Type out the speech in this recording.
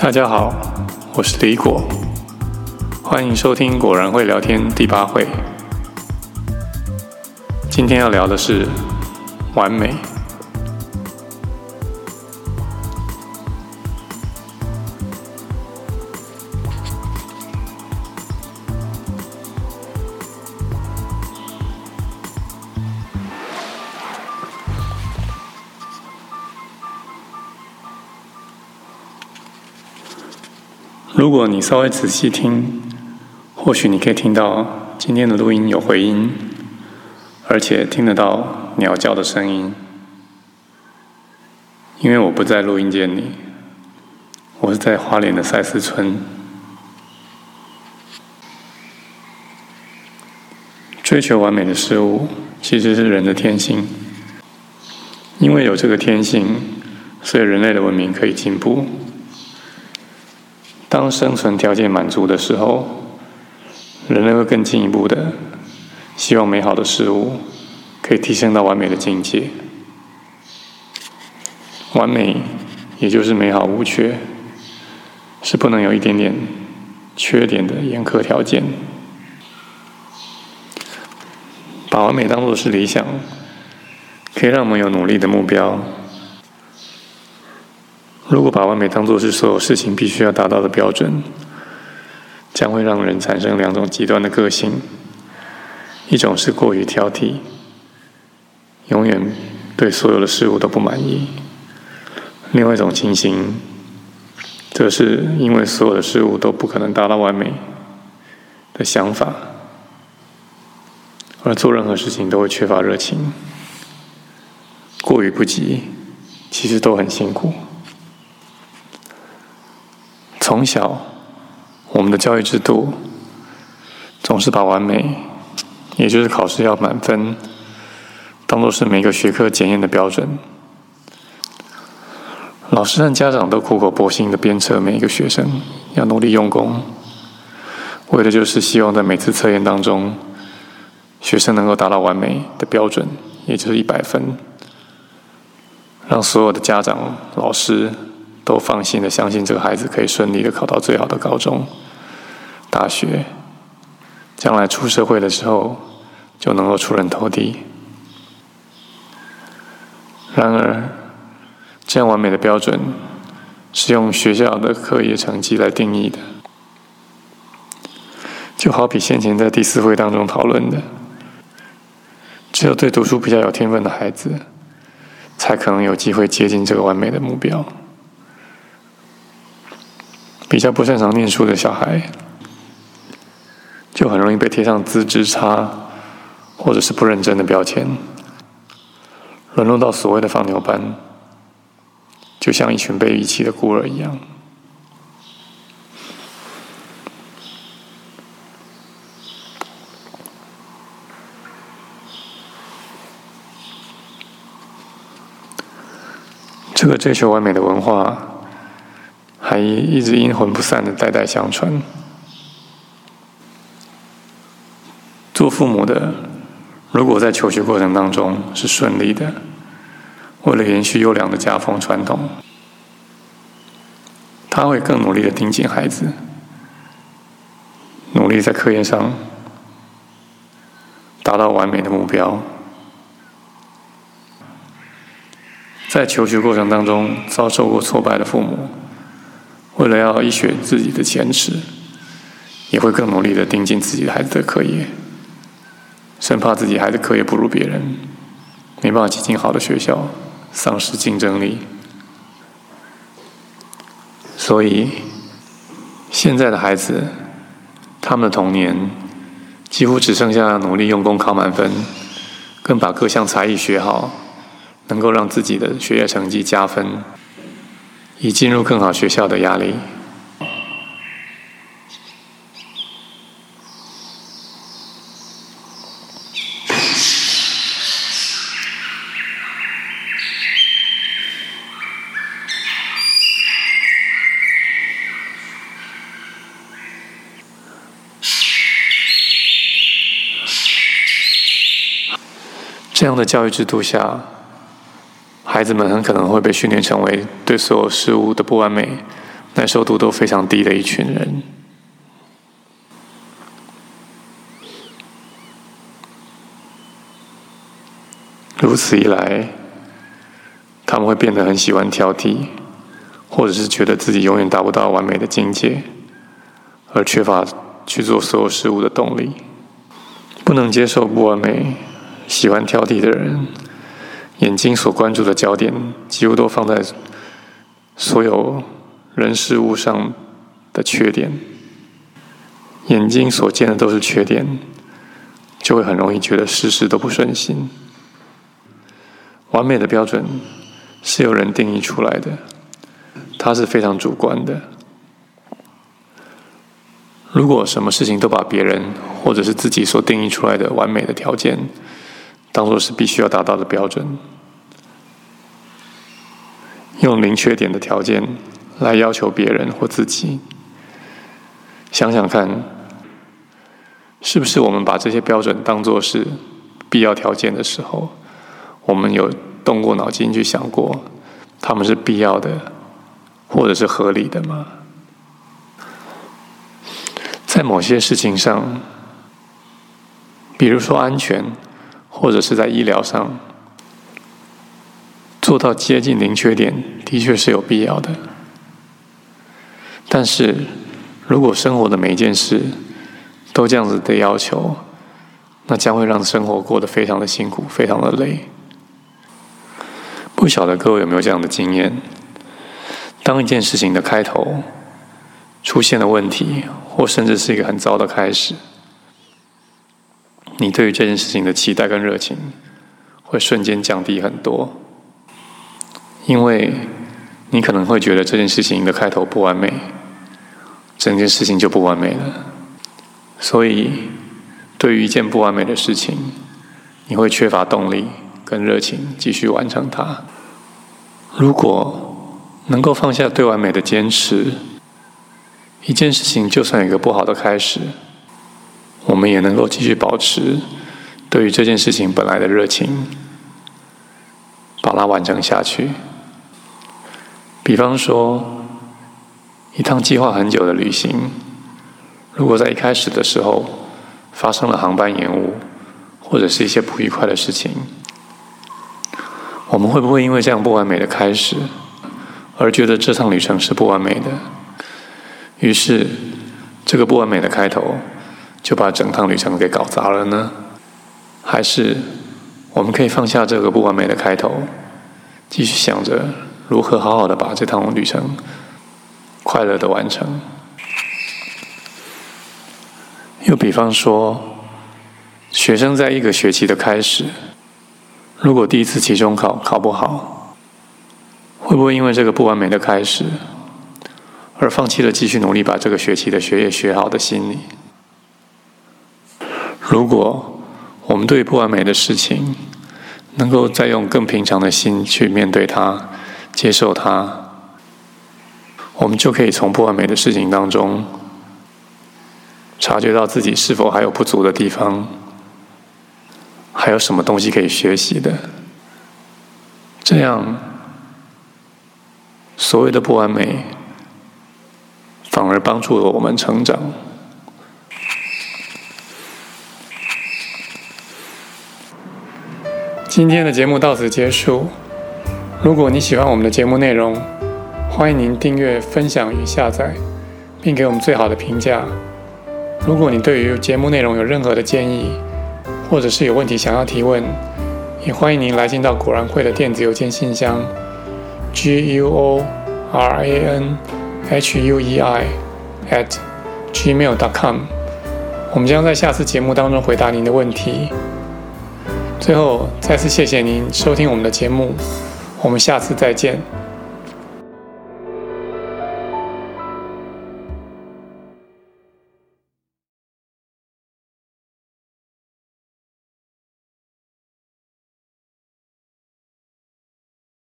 大家好，我是李果，欢迎收听《果然会聊天》第八回。今天要聊的是完美。如果你稍微仔细听，或许你可以听到今天的录音有回音，而且听得到鸟叫的声音。因为我不在录音间里，我是在花莲的赛斯村。追求完美的事物其实是人的天性，因为有这个天性，所以人类的文明可以进步。当生存条件满足的时候，人类会更进一步的希望美好的事物可以提升到完美的境界。完美，也就是美好无缺，是不能有一点点缺点的严苛条件。把完美当作是理想，可以让我们有努力的目标。如果把完美当作是所有事情必须要达到的标准，将会让人产生两种极端的个性：一种是过于挑剔，永远对所有的事物都不满意；另外一种情形，则是因为所有的事物都不可能达到完美的想法，而做任何事情都会缺乏热情。过与不及，其实都很辛苦。从小，我们的教育制度总是把完美，也就是考试要满分，当做是每个学科检验的标准。老师和家长都苦口婆心的鞭策每一个学生要努力用功，为的就是希望在每次测验当中，学生能够达到完美的标准，也就是一百分，让所有的家长、老师。都放心的相信这个孩子可以顺利的考到最好的高中、大学，将来出社会的时候就能够出人头地。然而，这样完美的标准是用学校的课业成绩来定义的，就好比先前在第四会当中讨论的，只有对读书比较有天分的孩子，才可能有机会接近这个完美的目标。比较不擅长念书的小孩，就很容易被贴上资质差或者是不认真的标签，沦落到所谓的放牛班，就像一群被遗弃的孤儿一样。这个追求完美的文化。还一直阴魂不散的代代相传。做父母的，如果在求学过程当中是顺利的，为了延续优良的家风传统，他会更努力的盯紧孩子，努力在课业上达到完美的目标。在求学过程当中遭受过挫败的父母。为了要一雪自己的前耻，也会更努力的盯紧自己的孩子的课业，生怕自己孩子课业不如别人，没办法挤进好的学校，丧失竞争力。所以，现在的孩子，他们的童年几乎只剩下努力用功考满分，跟把各项才艺学好，能够让自己的学业成绩加分。以进入更好学校的压力。这样的教育制度下孩子们很可能会被训练成为对所有事物的不完美耐受度都非常低的一群人。如此一来，他们会变得很喜欢挑剔，或者是觉得自己永远达不到完美的境界，而缺乏去做所有事物的动力。不能接受不完美、喜欢挑剔的人，眼睛所关注的焦点几乎都放在所有人事物上的缺点，眼睛所见的都是缺点，就会很容易觉得事事都不顺心。完美的标准是由人定义出来的，它是非常主观的。如果什么事情都把别人或者是自己所定义出来的完美的条件当做是必须要达到的标准，用零缺点的条件来要求别人或自己，想想看，是不是我们把这些标准当做是必要条件的时候，我们有动过脑筋去想过，他们是必要的，或者是合理的吗？在某些事情上，比如说安全，或者是在医疗上，做到接近零缺点，的确是有必要的。但是，如果生活的每一件事都这样子的要求，那将会让生活过得非常的辛苦，非常的累。不晓得各位有没有这样的经验？当一件事情的开头出现了问题，或甚至是一个很糟的开始，你对于这件事情的期待跟热情会瞬间降低很多，因为你可能会觉得这件事情的开头不完美，整件事情就不完美了。所以，对于一件不完美的事情，你会缺乏动力。跟热情继续完成它。如果能够放下对完美的坚持，一件事情就算有一个不好的开始，我们也能够继续保持对于这件事情本来的热情，把它完成下去。比方说，一趟计划很久的旅行，如果在一开始的时候发生了航班延误，或者是一些不愉快的事情。我们会不会因为这样不完美的开始，而觉得这趟旅程是不完美的？于是，这个不完美的开头就把整趟旅程给搞砸了呢？还是我们可以放下这个不完美的开头，继续想着如何好好的把这趟旅程快乐的完成？又比方说，学生在一个学期的开始。如果第一次期中考考不好，会不会因为这个不完美的开始，而放弃了继续努力把这个学期的学业学好的心理？如果我们对不完美的事情，能够再用更平常的心去面对它、接受它，我们就可以从不完美的事情当中，察觉到自己是否还有不足的地方。还有什么东西可以学习的？这样，所谓的不完美，反而帮助了我们成长。今天的节目到此结束。如果你喜欢我们的节目内容，欢迎您订阅、分享与下载，并给我们最好的评价。如果你对于节目内容有任何的建议，或者是有问题想要提问，也欢迎您来信到果然会的电子邮件信箱，g u o r a n h u e i at gmail dot com。我们将在下次节目当中回答您的问题。最后，再次谢谢您收听我们的节目，我们下次再见。